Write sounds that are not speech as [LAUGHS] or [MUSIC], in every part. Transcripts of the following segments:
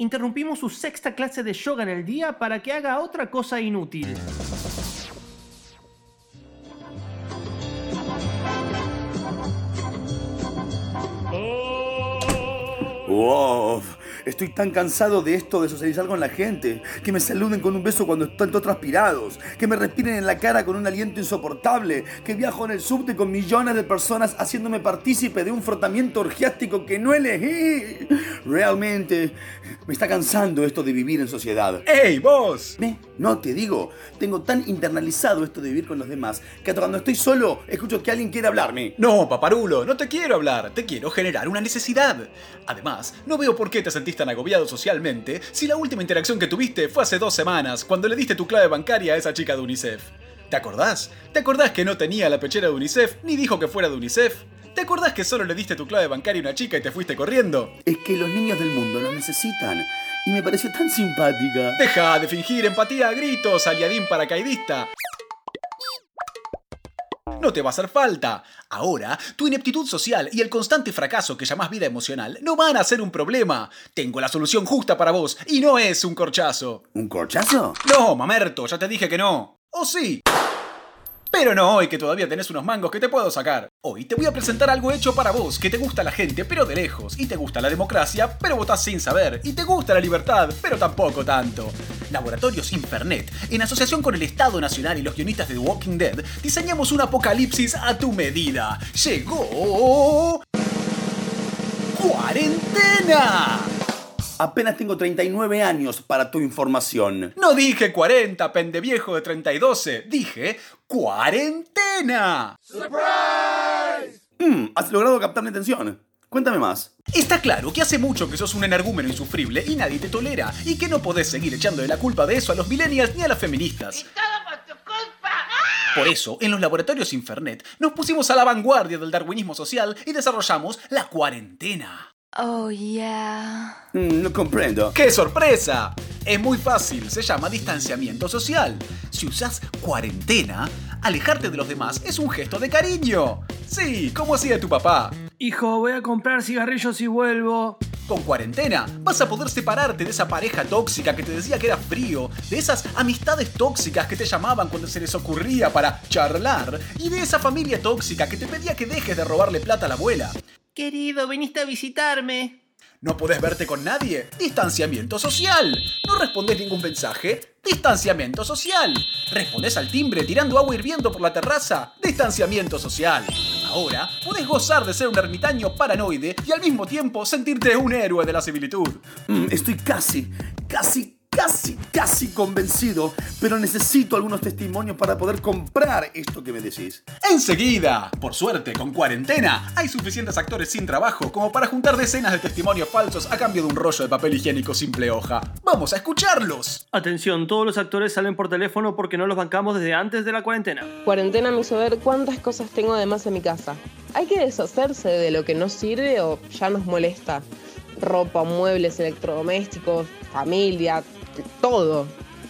Interrumpimos su sexta clase de yoga en el día para que haga otra cosa inútil. Wow, estoy tan cansado de esto de socializar con la gente, que me saluden con un beso cuando están todos transpirados, que me respiren en la cara con un aliento insoportable, que viajo en el subte con millones de personas haciéndome partícipe de un frotamiento orgiástico que no elegí. Realmente me está cansando esto de vivir en sociedad. ¡Ey, vos! ¿Ve? No te digo, tengo tan internalizado esto de vivir con los demás que cuando estoy solo escucho que alguien quiere hablarme. No, paparulo, no te quiero hablar, te quiero generar una necesidad. Además, no veo por qué te sentís tan agobiado socialmente si la última interacción que tuviste fue hace dos semanas, cuando le diste tu clave bancaria a esa chica de UNICEF. ¿Te acordás? ¿Te acordás que no tenía la pechera de UNICEF ni dijo que fuera de UNICEF? ¿Te acordás que solo le diste tu clave bancaria a una chica y te fuiste corriendo? Es que los niños del mundo nos necesitan. Y me pareció tan simpática. Deja de fingir empatía a gritos, aliadín paracaidista. No te va a hacer falta. Ahora, tu ineptitud social y el constante fracaso que llamás vida emocional no van a ser un problema. Tengo la solución justa para vos y no es un corchazo. ¿Un corchazo? No, mamerto, ya te dije que no. ¿O sí? Pero no hoy que todavía tenés unos mangos que te puedo sacar. Hoy te voy a presentar algo hecho para vos, que te gusta la gente, pero de lejos, y te gusta la democracia, pero votás sin saber, y te gusta la libertad, pero tampoco tanto. Laboratorios Infernet, en asociación con el Estado Nacional y los guionistas de The Walking Dead, diseñamos un apocalipsis a tu medida. Llegó... ¡Cuarentena! Apenas tengo 39 años para tu información. No dije 40, pendeviejo de 32, dije cuarentena. Mm, has logrado captar mi atención. Cuéntame más. Está claro que hace mucho que sos un energúmeno insufrible y nadie te tolera, y que no podés seguir echándole la culpa de eso a los millennials ni a las feministas. Por eso, en los laboratorios Infernet, nos pusimos a la vanguardia del darwinismo social y desarrollamos la cuarentena. Oh, yeah. Mm, no comprendo. ¡Qué sorpresa! Es muy fácil, se llama distanciamiento social. Si usas cuarentena, alejarte de los demás es un gesto de cariño. Sí, como hacía tu papá. Hijo, voy a comprar cigarrillos y vuelvo. Con cuarentena vas a poder separarte de esa pareja tóxica que te decía que era frío, de esas amistades tóxicas que te llamaban cuando se les ocurría para charlar, y de esa familia tóxica que te pedía que dejes de robarle plata a la abuela. Querido, viniste a visitarme. ¿No podés verte con nadie? Distanciamiento social. ¿No respondés ningún mensaje? Distanciamiento social. ¿Respondés al timbre tirando agua hirviendo por la terraza? Distanciamiento social. Ahora podés gozar de ser un ermitaño paranoide y al mismo tiempo sentirte un héroe de la civilitud. Mm, estoy casi, casi, casi, casi convencido, pero necesito algunos testimonios para poder comprar esto que me decís. Enseguida, por suerte, con cuarentena, hay suficientes actores sin trabajo como para juntar decenas de testimonios falsos a cambio de un rollo de papel higiénico simple hoja. ¡Vamos a escucharlos! Atención, todos los actores salen por teléfono porque no los bancamos desde antes de la cuarentena. Cuarentena me hizo ver cuántas cosas tengo además en mi casa. Hay que deshacerse de lo que no sirve o ya nos molesta. Ropa, muebles, electrodomésticos, familia, todo.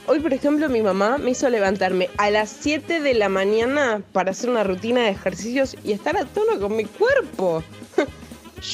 Hoy, por ejemplo, mi mamá me hizo levantarme a las 7 de la mañana para hacer una rutina de ejercicios y estar a tono con mi cuerpo. [LAUGHS]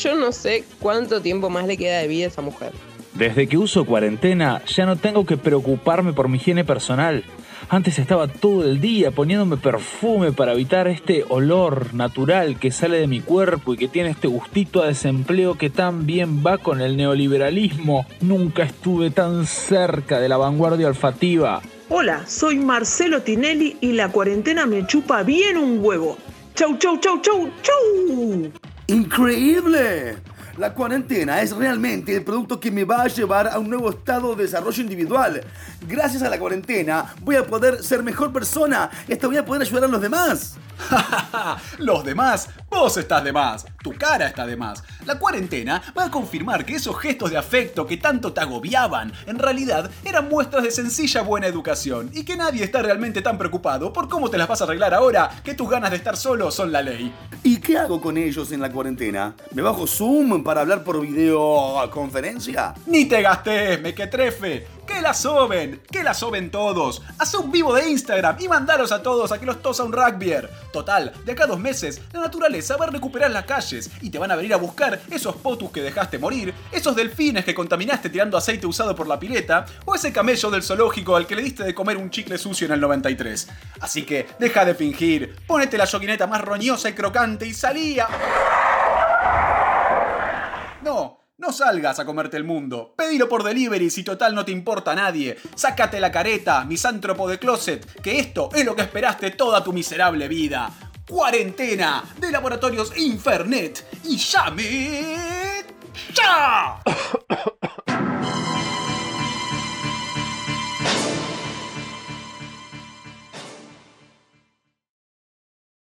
Yo no sé cuánto tiempo más le queda de vida a esa mujer. Desde que uso cuarentena ya no tengo que preocuparme por mi higiene personal. Antes estaba todo el día poniéndome perfume para evitar este olor natural que sale de mi cuerpo y que tiene este gustito a desempleo que tan bien va con el neoliberalismo. Nunca estuve tan cerca de la vanguardia olfativa. Hola, soy Marcelo Tinelli y la cuarentena me chupa bien un huevo. Chau, chau, chau, chau, chau. ¡Increíble! La cuarentena es realmente el producto que me va a llevar a un nuevo estado de desarrollo individual. Gracias a la cuarentena voy a poder ser mejor persona y hasta voy a poder ayudar a los demás. [LAUGHS] Los demás, vos estás de más, tu cara está de más. La cuarentena va a confirmar que esos gestos de afecto que tanto te agobiaban, en realidad eran muestras de sencilla buena educación y que nadie está realmente tan preocupado por cómo te las vas a arreglar ahora que tus ganas de estar solo son la ley. ¿Y qué hago con ellos en la cuarentena? ¿Me bajo Zoom para hablar por videoconferencia? Ni te gastes, mequetrefe. ¿Qué Que la soben, que la soben todos. Haz un vivo de Instagram y mandaros a todos a que los tosa un rugbyer. Total, de acá a dos meses, la naturaleza va a recuperar las calles y te van a venir a buscar esos potus que dejaste morir, esos delfines que contaminaste tirando aceite usado por la pileta, o ese camello del zoológico al que le diste de comer un chicle sucio en el 93. Así que deja de fingir, ponete la yoguineta más roñosa y crocante y salía. No, no salgas a comerte el mundo. Pedilo por delivery si total no te importa a nadie. Sácate la careta, misántropo de closet, que esto es lo que esperaste toda tu miserable vida. Cuarentena de Laboratorios Infernet y llame.